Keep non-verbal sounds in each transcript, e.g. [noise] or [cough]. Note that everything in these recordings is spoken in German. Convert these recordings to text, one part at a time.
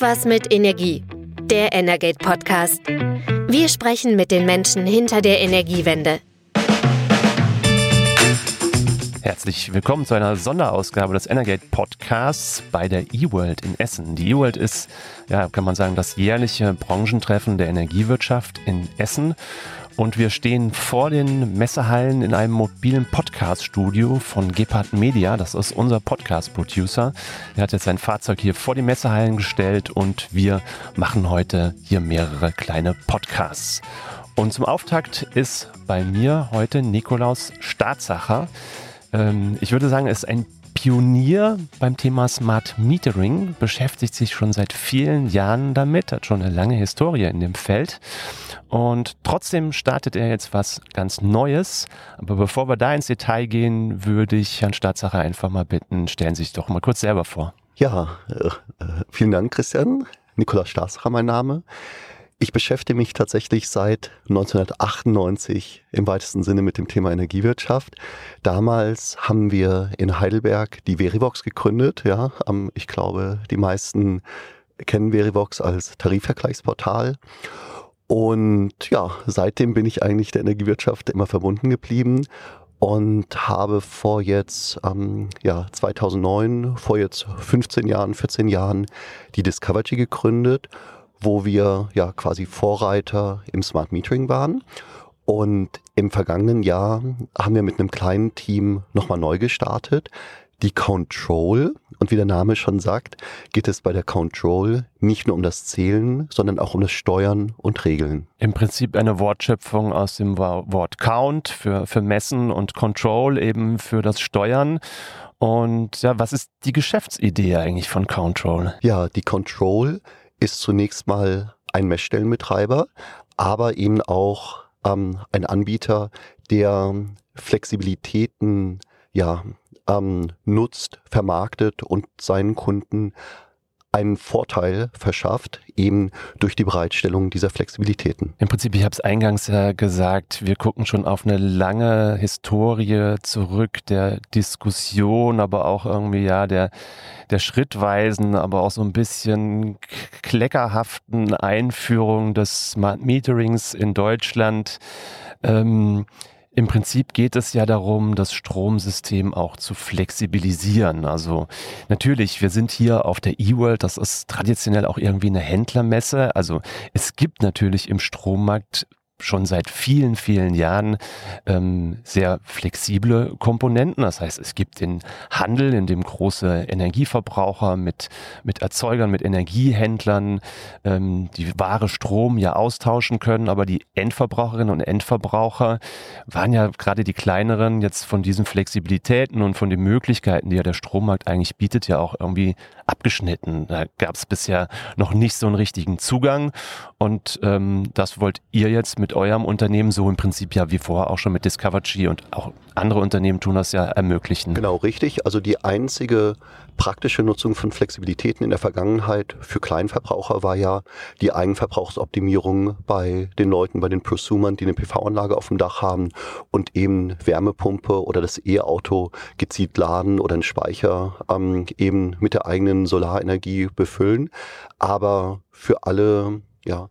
Irgendwas mit Energie. Der Energate Podcast. Wir sprechen mit den Menschen hinter der Energiewende. Herzlich willkommen zu einer Sonderausgabe des Energate Podcasts bei der eWorld in Essen. Die eWorld ist, ja, kann man sagen, das jährliche Branchentreffen der Energiewirtschaft in Essen. Und wir stehen vor den Messehallen in einem mobilen Podcast-Studio von Gepard Media. Das ist unser Podcast-Producer. Der hat jetzt sein Fahrzeug hier vor die Messehallen gestellt und wir machen heute hier mehrere kleine Podcasts. Und zum Auftakt ist bei mir heute Nikolaus Staatsacher. Ähm, ich würde sagen, er ist ein Pionier beim Thema Smart Metering, beschäftigt sich schon seit vielen Jahren damit, hat schon eine lange Historie in dem Feld. Und trotzdem startet er jetzt was ganz Neues. Aber bevor wir da ins Detail gehen, würde ich Herrn Staatsacher einfach mal bitten, stellen Sie sich doch mal kurz selber vor. Ja, äh, vielen Dank, Christian. Nikolaus Staatsacher mein Name. Ich beschäftige mich tatsächlich seit 1998 im weitesten Sinne mit dem Thema Energiewirtschaft. Damals haben wir in Heidelberg die Verivox gegründet. Ja, ich glaube, die meisten kennen Verivox als Tarifvergleichsportal. Und ja, seitdem bin ich eigentlich der Energiewirtschaft immer verbunden geblieben und habe vor jetzt, ähm, ja, 2009, vor jetzt 15 Jahren, 14 Jahren die Discovergy gegründet wo wir ja quasi Vorreiter im Smart Metering waren. Und im vergangenen Jahr haben wir mit einem kleinen Team nochmal neu gestartet. Die Control, und wie der Name schon sagt, geht es bei der Control nicht nur um das Zählen, sondern auch um das Steuern und Regeln. Im Prinzip eine Wortschöpfung aus dem Wort Count für, für Messen und Control eben für das Steuern. Und ja, was ist die Geschäftsidee eigentlich von Control? Ja, die Control ist zunächst mal ein Messstellenbetreiber, aber eben auch ähm, ein Anbieter, der Flexibilitäten ja, ähm, nutzt, vermarktet und seinen Kunden einen Vorteil verschafft, eben durch die Bereitstellung dieser Flexibilitäten. Im Prinzip, ich habe es eingangs ja gesagt, wir gucken schon auf eine lange Historie zurück der Diskussion, aber auch irgendwie ja der, der schrittweisen, aber auch so ein bisschen kleckerhaften Einführung des Smart Meterings in Deutschland. Ähm, im Prinzip geht es ja darum, das Stromsystem auch zu flexibilisieren. Also natürlich, wir sind hier auf der E-World, das ist traditionell auch irgendwie eine Händlermesse. Also es gibt natürlich im Strommarkt schon seit vielen, vielen Jahren ähm, sehr flexible Komponenten. Das heißt, es gibt den Handel, in dem große Energieverbraucher mit, mit Erzeugern, mit Energiehändlern ähm, die Ware Strom ja austauschen können, aber die Endverbraucherinnen und Endverbraucher waren ja gerade die kleineren jetzt von diesen Flexibilitäten und von den Möglichkeiten, die ja der Strommarkt eigentlich bietet, ja auch irgendwie abgeschnitten. Da gab es bisher noch nicht so einen richtigen Zugang und ähm, das wollt ihr jetzt mit mit eurem Unternehmen so im Prinzip ja wie vorher auch schon mit Discovergy und auch andere Unternehmen tun das ja ermöglichen. Genau, richtig. Also die einzige praktische Nutzung von Flexibilitäten in der Vergangenheit für Kleinverbraucher war ja die Eigenverbrauchsoptimierung bei den Leuten, bei den Prosumern, die eine PV-Anlage auf dem Dach haben und eben Wärmepumpe oder das E-Auto gezielt laden oder einen Speicher ähm, eben mit der eigenen Solarenergie befüllen. Aber für alle, ja,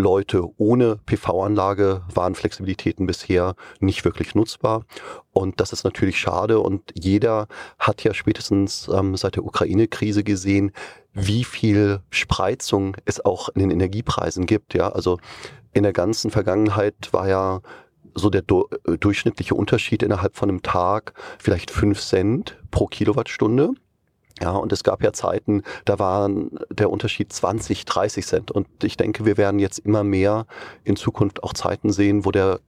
Leute ohne PV-Anlage waren Flexibilitäten bisher nicht wirklich nutzbar. Und das ist natürlich schade. Und jeder hat ja spätestens ähm, seit der Ukraine-Krise gesehen, wie viel Spreizung es auch in den Energiepreisen gibt. Ja, also in der ganzen Vergangenheit war ja so der du äh, durchschnittliche Unterschied innerhalb von einem Tag vielleicht fünf Cent pro Kilowattstunde. Ja, und es gab ja Zeiten, da waren der Unterschied 20, 30 Cent. Und ich denke, wir werden jetzt immer mehr in Zukunft auch Zeiten sehen, wo der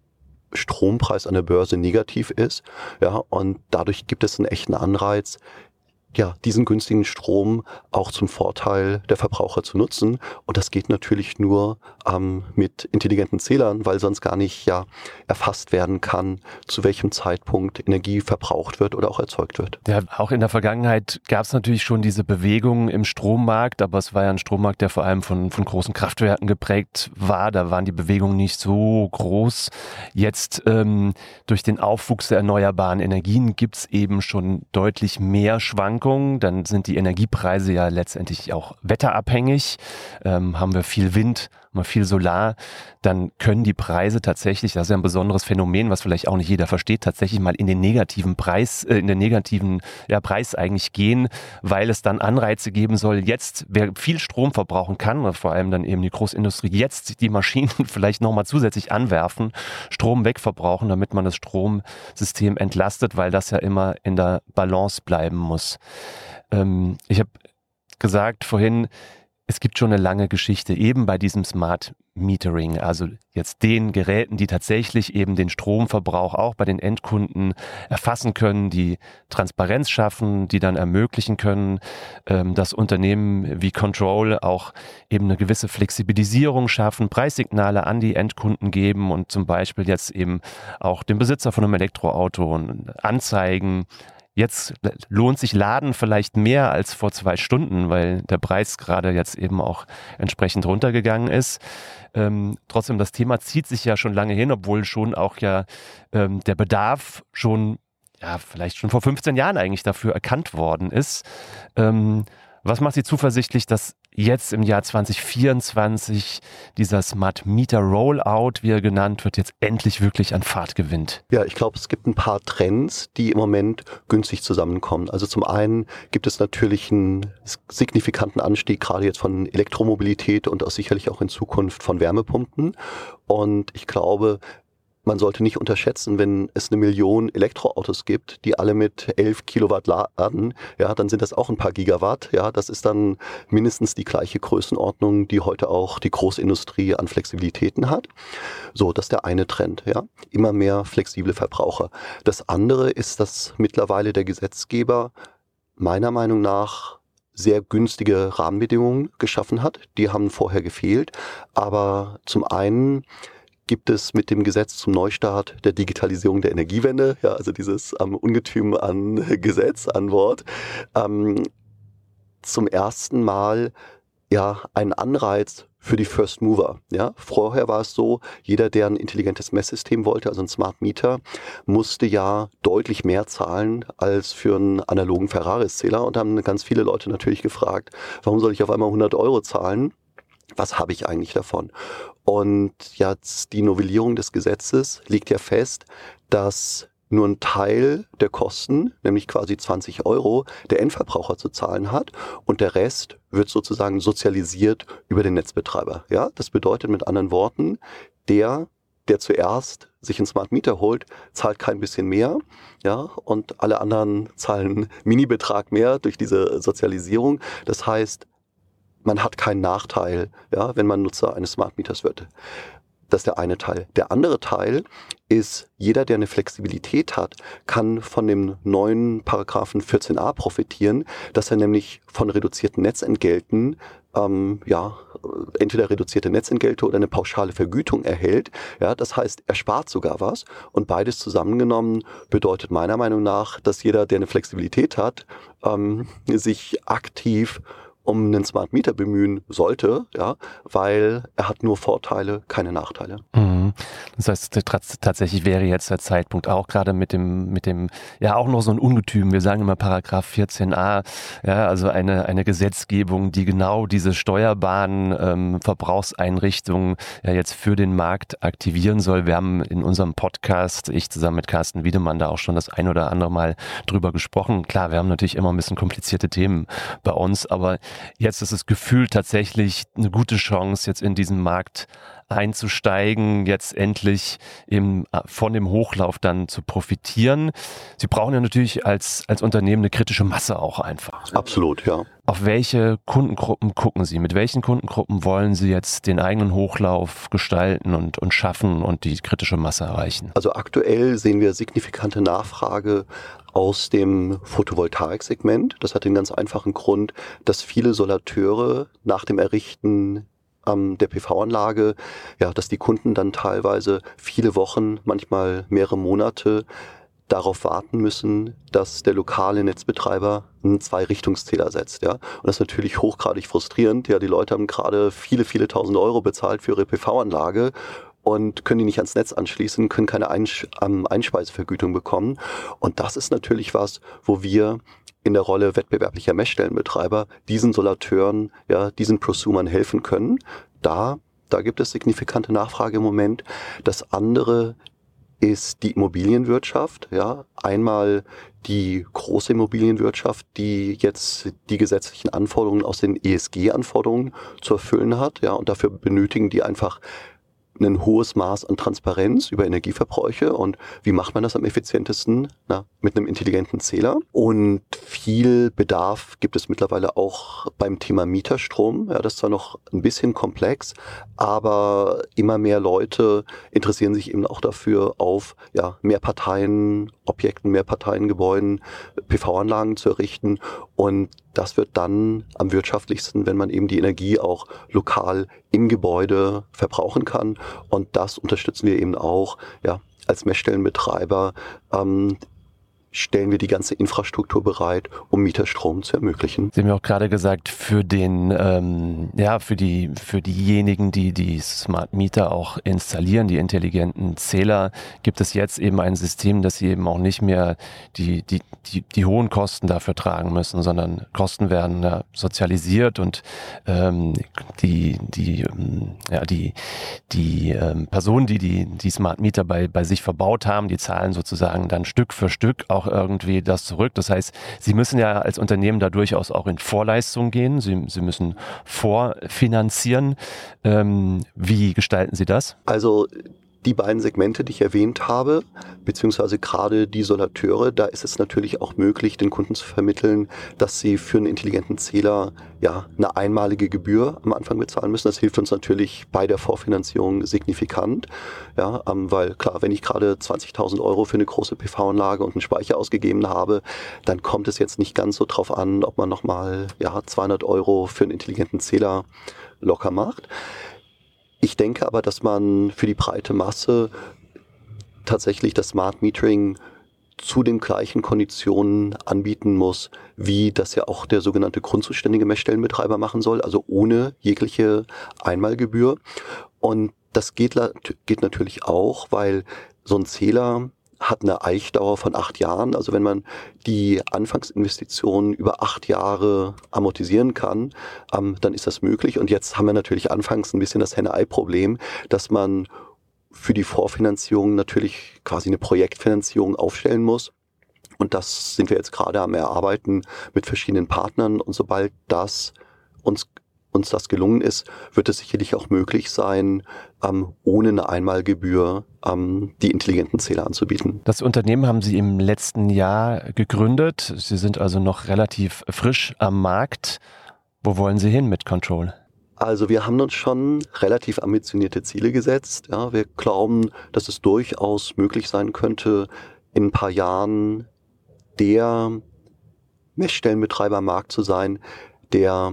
Strompreis an der Börse negativ ist. Ja, und dadurch gibt es einen echten Anreiz, ja, diesen günstigen Strom auch zum Vorteil der Verbraucher zu nutzen. Und das geht natürlich nur ähm, mit intelligenten Zählern, weil sonst gar nicht ja erfasst werden kann, zu welchem Zeitpunkt Energie verbraucht wird oder auch erzeugt wird. Ja, auch in der Vergangenheit gab es natürlich schon diese Bewegungen im Strommarkt, aber es war ja ein Strommarkt, der vor allem von, von großen Kraftwerken geprägt war. Da waren die Bewegungen nicht so groß. Jetzt ähm, durch den Aufwuchs der erneuerbaren Energien gibt es eben schon deutlich mehr Schwankungen Schwankungen, dann sind die Energiepreise ja letztendlich auch wetterabhängig. Ähm, haben wir viel Wind, mal viel Solar, dann können die Preise tatsächlich, das ist ja ein besonderes Phänomen, was vielleicht auch nicht jeder versteht, tatsächlich mal in den negativen Preis, äh, in den negativen ja, Preis eigentlich gehen, weil es dann Anreize geben soll, jetzt, wer viel Strom verbrauchen kann, vor allem dann eben die Großindustrie, jetzt die Maschinen [laughs] vielleicht nochmal zusätzlich anwerfen, Strom wegverbrauchen, damit man das Stromsystem entlastet, weil das ja immer in der Balance bleiben muss. Ähm, ich habe gesagt vorhin, es gibt schon eine lange Geschichte eben bei diesem Smart Metering, also jetzt den Geräten, die tatsächlich eben den Stromverbrauch auch bei den Endkunden erfassen können, die Transparenz schaffen, die dann ermöglichen können, ähm, dass Unternehmen wie Control auch eben eine gewisse Flexibilisierung schaffen, Preissignale an die Endkunden geben und zum Beispiel jetzt eben auch dem Besitzer von einem Elektroauto anzeigen, Jetzt lohnt sich Laden vielleicht mehr als vor zwei Stunden, weil der Preis gerade jetzt eben auch entsprechend runtergegangen ist. Ähm, trotzdem, das Thema zieht sich ja schon lange hin, obwohl schon auch ja ähm, der Bedarf schon, ja, vielleicht schon vor 15 Jahren eigentlich dafür erkannt worden ist. Ähm, was macht Sie zuversichtlich, dass jetzt im Jahr 2024 dieser Smart Meter Rollout, wie er genannt wird, jetzt endlich wirklich an Fahrt gewinnt? Ja, ich glaube, es gibt ein paar Trends, die im Moment günstig zusammenkommen. Also zum einen gibt es natürlich einen signifikanten Anstieg gerade jetzt von Elektromobilität und auch sicherlich auch in Zukunft von Wärmepumpen. Und ich glaube, man sollte nicht unterschätzen, wenn es eine Million Elektroautos gibt, die alle mit 11 Kilowatt laden, ja, dann sind das auch ein paar Gigawatt. Ja, das ist dann mindestens die gleiche Größenordnung, die heute auch die Großindustrie an Flexibilitäten hat. So, das ist der eine Trend. Ja, immer mehr flexible Verbraucher. Das andere ist, dass mittlerweile der Gesetzgeber meiner Meinung nach sehr günstige Rahmenbedingungen geschaffen hat. Die haben vorher gefehlt. Aber zum einen gibt es mit dem Gesetz zum Neustart der Digitalisierung der Energiewende, ja, also dieses ähm, Ungetüm an [laughs] Gesetz, an Wort, ähm, zum ersten Mal ja einen Anreiz für die First Mover. Ja, vorher war es so, jeder, der ein intelligentes Messsystem wollte, also ein Smart Meter, musste ja deutlich mehr zahlen als für einen analogen Ferraris-Zähler. Und haben ganz viele Leute natürlich gefragt, warum soll ich auf einmal 100 Euro zahlen? Was habe ich eigentlich davon? Und jetzt die Novellierung des Gesetzes legt ja fest, dass nur ein Teil der Kosten, nämlich quasi 20 Euro, der Endverbraucher zu zahlen hat und der Rest wird sozusagen sozialisiert über den Netzbetreiber. Ja, das bedeutet mit anderen Worten, der, der zuerst sich einen Smart Meter holt, zahlt kein bisschen mehr, ja, und alle anderen zahlen Mini-Betrag mehr durch diese Sozialisierung. Das heißt, man hat keinen Nachteil, ja, wenn man Nutzer eines Smart Meters wird. Das ist der eine Teil. Der andere Teil ist, jeder, der eine Flexibilität hat, kann von dem neuen Paragraphen 14a profitieren, dass er nämlich von reduzierten Netzentgelten ähm, ja, entweder reduzierte Netzentgelte oder eine pauschale Vergütung erhält. Ja, das heißt, er spart sogar was. Und beides zusammengenommen bedeutet meiner Meinung nach, dass jeder, der eine Flexibilität hat, ähm, sich aktiv um einen Smart Meter bemühen sollte, ja, weil er hat nur Vorteile, keine Nachteile. Mhm. Das heißt, tatsächlich wäre jetzt der Zeitpunkt auch gerade mit dem, mit dem, ja, auch noch so ein Ungetüm. Wir sagen immer Paragraph 14a, ja, also eine, eine Gesetzgebung, die genau diese steuerbaren ähm, Verbrauchseinrichtungen ja jetzt für den Markt aktivieren soll. Wir haben in unserem Podcast, ich zusammen mit Carsten Wiedemann, da auch schon das ein oder andere Mal drüber gesprochen. Klar, wir haben natürlich immer ein bisschen komplizierte Themen bei uns, aber jetzt ist es gefühlt tatsächlich eine gute Chance, jetzt in diesen Markt einzusteigen, jetzt endlich eben äh, von dem Hochlauf dann zu profitieren. Sie brauchen ja natürlich als, als Unternehmen eine kritische Masse auch einfach. Absolut, ja. Auf welche Kundengruppen gucken Sie? Mit welchen Kundengruppen wollen Sie jetzt den eigenen Hochlauf gestalten und, und schaffen und die kritische Masse erreichen? Also aktuell sehen wir signifikante Nachfrage aus dem Photovoltaik-Segment. Das hat den ganz einfachen Grund, dass viele Solateure nach dem Errichten ähm, der PV-Anlage, ja, dass die Kunden dann teilweise viele Wochen, manchmal mehrere Monate darauf warten müssen, dass der lokale Netzbetreiber einen Zwei-Richtungszähler setzt. Ja? Und das ist natürlich hochgradig frustrierend. Ja, die Leute haben gerade viele, viele tausend Euro bezahlt für ihre PV-Anlage und können die nicht ans Netz anschließen, können keine Einspeisevergütung bekommen. Und das ist natürlich was, wo wir in der Rolle wettbewerblicher Messstellenbetreiber diesen Solateuren, ja, diesen Prosumern helfen können. Da, da gibt es signifikante Nachfrage im Moment. Das andere ist die Immobilienwirtschaft. Ja, einmal die große Immobilienwirtschaft, die jetzt die gesetzlichen Anforderungen aus den ESG-Anforderungen zu erfüllen hat. Ja, und dafür benötigen die einfach ein hohes Maß an Transparenz über Energieverbräuche und wie macht man das am effizientesten? Na, mit einem intelligenten Zähler. Und viel Bedarf gibt es mittlerweile auch beim Thema Mieterstrom. Ja, das ist zwar noch ein bisschen komplex, aber immer mehr Leute interessieren sich eben auch dafür, auf ja, mehr Parteien Objekten, mehr Parteiengebäuden PV-Anlagen zu errichten. Und das wird dann am wirtschaftlichsten, wenn man eben die Energie auch lokal im Gebäude verbrauchen kann. Und das unterstützen wir eben auch ja, als Messstellenbetreiber ähm, stellen wir die ganze Infrastruktur bereit, um Mieterstrom zu ermöglichen. Sie haben ja auch gerade gesagt, für den, ähm, ja, für die, für diejenigen, die die Smart Meter auch installieren, die intelligenten Zähler, gibt es jetzt eben ein System, dass sie eben auch nicht mehr die, die, die, die hohen Kosten dafür tragen müssen, sondern Kosten werden ja, sozialisiert und ähm, die, die, ja, die, die ähm, Personen, die, die die Smart Meter bei, bei sich verbaut haben, die zahlen sozusagen dann Stück für Stück auch auch irgendwie das zurück. Das heißt, Sie müssen ja als Unternehmen da durchaus auch in Vorleistung gehen. Sie, Sie müssen vorfinanzieren. Ähm, wie gestalten Sie das? Also die beiden Segmente, die ich erwähnt habe, beziehungsweise gerade die Solateure, da ist es natürlich auch möglich, den Kunden zu vermitteln, dass sie für einen intelligenten Zähler ja eine einmalige Gebühr am Anfang bezahlen müssen. Das hilft uns natürlich bei der Vorfinanzierung signifikant, ja, ähm, weil klar, wenn ich gerade 20.000 Euro für eine große PV-Anlage und einen Speicher ausgegeben habe, dann kommt es jetzt nicht ganz so drauf an, ob man nochmal ja 200 Euro für einen intelligenten Zähler locker macht. Ich denke aber, dass man für die breite Masse tatsächlich das Smart Metering zu den gleichen Konditionen anbieten muss, wie das ja auch der sogenannte grundzuständige Messstellenbetreiber machen soll, also ohne jegliche Einmalgebühr. Und das geht, geht natürlich auch, weil so ein Zähler hat eine Eichdauer von acht Jahren. Also wenn man die Anfangsinvestitionen über acht Jahre amortisieren kann, ähm, dann ist das möglich. Und jetzt haben wir natürlich anfangs ein bisschen das Henne-Ei-Problem, dass man für die Vorfinanzierung natürlich quasi eine Projektfinanzierung aufstellen muss. Und das sind wir jetzt gerade am Erarbeiten mit verschiedenen Partnern. Und sobald das uns uns das gelungen ist, wird es sicherlich auch möglich sein, ähm, ohne eine Einmalgebühr ähm, die intelligenten Zähler anzubieten. Das Unternehmen haben Sie im letzten Jahr gegründet. Sie sind also noch relativ frisch am Markt. Wo wollen Sie hin mit Control? Also wir haben uns schon relativ ambitionierte Ziele gesetzt. Ja, wir glauben, dass es durchaus möglich sein könnte, in ein paar Jahren der Messstellenbetreiber am Markt zu sein, der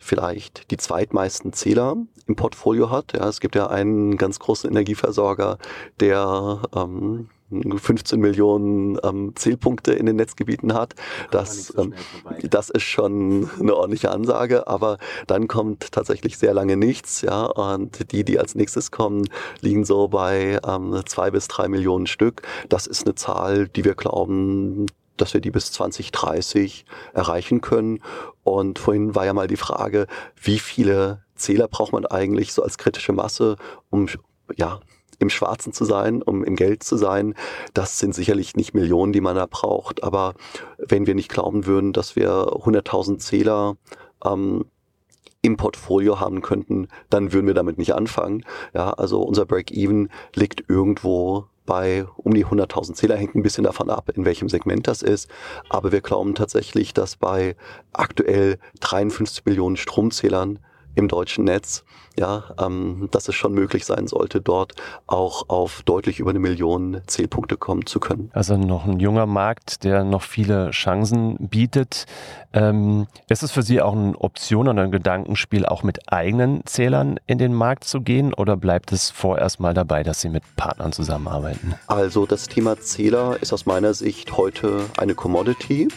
vielleicht die zweitmeisten Zähler im Portfolio hat. Ja, es gibt ja einen ganz großen Energieversorger, der ähm, 15 Millionen ähm, Zählpunkte in den Netzgebieten hat. Das, so ähm, das ist schon eine ordentliche Ansage, aber dann kommt tatsächlich sehr lange nichts, ja. Und die, die als nächstes kommen, liegen so bei ähm, zwei bis drei Millionen Stück. Das ist eine Zahl, die wir glauben, dass wir die bis 2030 erreichen können. Und vorhin war ja mal die Frage, wie viele Zähler braucht man eigentlich so als kritische Masse, um ja, im Schwarzen zu sein, um im Geld zu sein. Das sind sicherlich nicht Millionen, die man da braucht. Aber wenn wir nicht glauben würden, dass wir 100.000 Zähler ähm, im Portfolio haben könnten, dann würden wir damit nicht anfangen. Ja, also unser Break-Even liegt irgendwo bei um die 100.000 Zähler, hängt ein bisschen davon ab, in welchem Segment das ist. Aber wir glauben tatsächlich, dass bei aktuell 53 Millionen Stromzählern im deutschen Netz, ja, ähm, dass es schon möglich sein sollte, dort auch auf deutlich über eine Million Zählpunkte kommen zu können. Also noch ein junger Markt, der noch viele Chancen bietet. Ähm, ist es für Sie auch eine Option oder ein Gedankenspiel, auch mit eigenen Zählern in den Markt zu gehen oder bleibt es vorerst mal dabei, dass Sie mit Partnern zusammenarbeiten? Also das Thema Zähler ist aus meiner Sicht heute eine Commodity.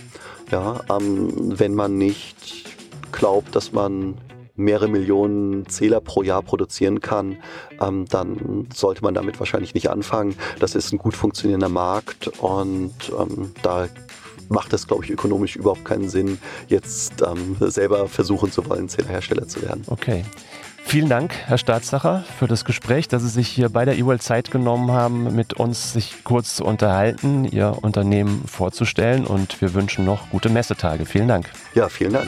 Ja, ähm, wenn man nicht glaubt, dass man mehrere Millionen Zähler pro Jahr produzieren kann, ähm, dann sollte man damit wahrscheinlich nicht anfangen. Das ist ein gut funktionierender Markt und ähm, da macht es, glaube ich, ökonomisch überhaupt keinen Sinn, jetzt ähm, selber versuchen zu wollen, Zählerhersteller zu werden. Okay. Vielen Dank, Herr Staatssacher, für das Gespräch, dass Sie sich hier bei der E-World Zeit genommen haben, mit uns sich kurz zu unterhalten, Ihr Unternehmen vorzustellen und wir wünschen noch gute Messetage. Vielen Dank. Ja, vielen Dank.